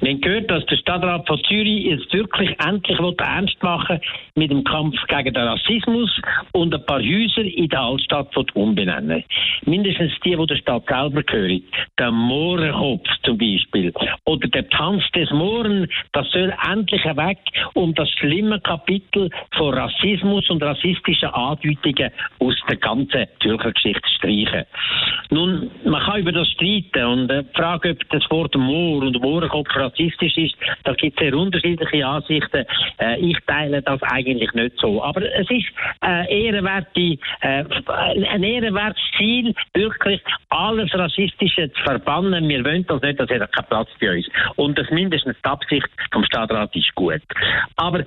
Wir haben gehört, dass der Stadtrat von Zürich jetzt wirklich endlich ernst machen mit dem Kampf gegen den Rassismus und ein paar Häuser in der Altstadt umbenennen. Mindestens die, die der Stadt selber gehören. Der Mohrenkopf zum Beispiel. Oder der Tanz des Mohren. Das soll endlich weg, um das schlimme Kapitel von Rassismus und rassistischen Andeutungen aus der ganzen Zürcher Geschichte zu streichen. Nun, man kann über das streiten und äh, die Frage, ob das Wort Moor und Mohrenkopf rassistisch ist, da gibt es sehr unterschiedliche Ansichten. Äh, ich teile das eigentlich nicht so. Aber es ist äh, ehrenwerte, äh, ein ehrenwertes Ziel, wirklich alles Rassistische zu verbannen. Wir wollen das nicht, das hat keinen Platz bei uns. Und das mindestens die Absicht vom Stadtrat ist gut. Aber äh,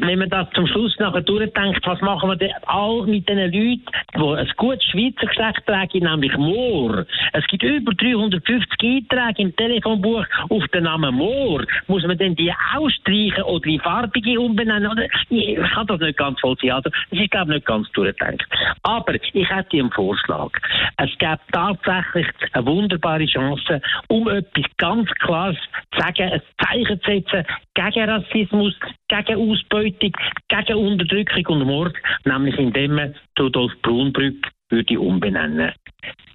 wenn man das zum Schluss nachher durchdenkt, was machen wir denn all mit den Leuten, die ein gutes Schweizer Geschlecht tragen, nämlich Moor. Es gibt über 350 Einträge im Telefonbuch auf den Namen Moor. Muss man denn die ausstreichen oder die farbige umbenennen? Oder? Ich kann das nicht ganz voll sein. Also, das ist, glaube ich, nicht ganz durchdenkt. Aber ich hätte einen Vorschlag. Es gibt tatsächlich eine wunderbare Chance, um etwas ganz Klares zu sagen, ein Zeichen zu setzen gegen Rassismus, gegen Ausbeutung, gegen Unterdrückung und Mord, nämlich indem man Rudolf Brunbrück würde umbenennen.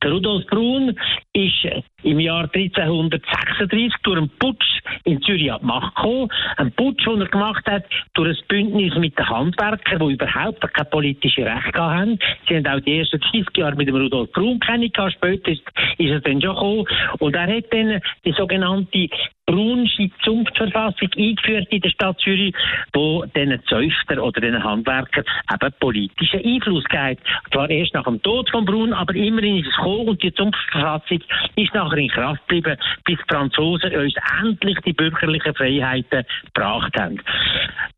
Rudolf Brun ist im Jahr 1336 durch einen Putsch in Zürich an die Macht gekommen. Ein Putsch, den er gemacht hat durch ein Bündnis mit den Handwerkern, die überhaupt keine politische Rechte haben. Sie haben auch die ersten 30 Jahre mit dem Rudolf Brun kennengelernt. Später ist er dann schon gekommen. Und er hat dann die sogenannte Brunsche Zunftverfassung eingeführt in der Stadt Zürich, wo den Zäufter oder den Handwerker eben politischen Einfluss gibt. Zwar erst nach dem Tod von Brun, aber immerhin ist es gekommen und die Zunftverfassung ist nachher in Kraft geblieben, bis die Franzosen uns endlich die bürgerlichen Freiheiten gebracht haben.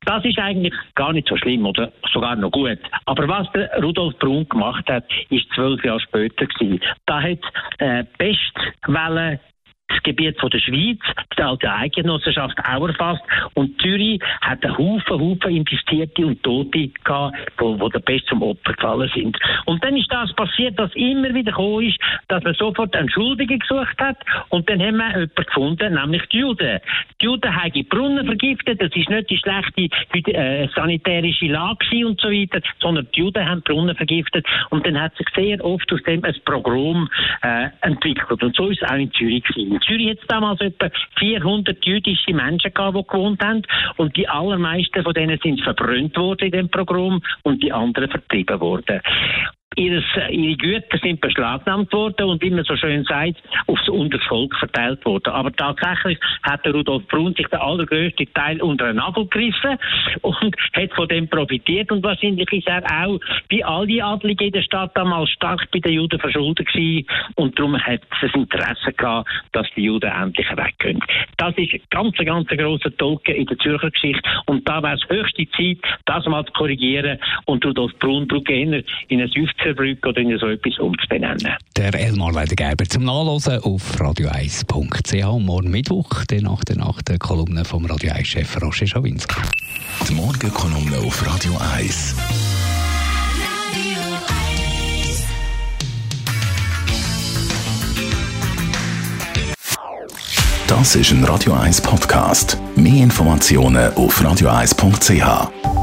Das ist eigentlich gar nicht so schlimm oder sogar noch gut. Aber was der Rudolf Brun gemacht hat, ist zwölf Jahre später gewesen. Da hat äh, Pestwelle das Gebiet von der Schweiz, die alte Eidgenossenschaft auch erfasst. Und Zürich hat einen Haufen, Haufen Infizierte und Tote gehabt, wo, wo der Pest zum Opfer gefallen sind. Und dann ist das passiert, dass immer wieder gekommen ist, dass man sofort Entschuldigung gesucht hat. Und dann haben wir jemanden gefunden, nämlich die Juden. Die Juden haben die Brunnen vergiftet. Das ist nicht die schlechte äh, sanitärische Lage und so weiter, sondern die Juden haben die Brunnen vergiftet. Und dann hat sich sehr oft aus dem ein Programm äh, entwickelt. Und so ist es auch in Zürich gewesen. Zürich jetzt damals etwa 400 jüdische Menschen gehabt, die gewohnt haben. Und die allermeisten von denen sind verbrannt worden in dem Programm und die anderen vertrieben worden ihres, ihre Güter sind beschlagnahmt worden und, wie man so schön sagt, aufs Untervolk verteilt worden. Aber tatsächlich hat der Rudolf Brun sich den allergrößten Teil unter den Nagel gegriffen und hat von dem profitiert. Und wahrscheinlich ist er auch wie alle Adligen in der Stadt damals stark bei den Juden verschuldet gewesen. Und darum hat es ein Interesse gehabt, dass die Juden endlich weggehen. Das ist ganz, ganz grosser Tolken in der Zürcher Geschichte. Und da wäre es höchste Zeit, das mal zu korrigieren und Rudolf Brun, Bruggener in ein 15 Zuckerbrücke oder so etwas umzubenennen. Der Elmar Ledergeber zum Nachlesen auf radio1.ch. Morgen Mittwoch, den nach der Nacht, eine Kolumne vom Radio 1-Chef Roger Schawinski. Die Morgenkolumne auf Radio 1. Das ist ein Radio 1 Podcast. Mehr Informationen auf radio1.ch.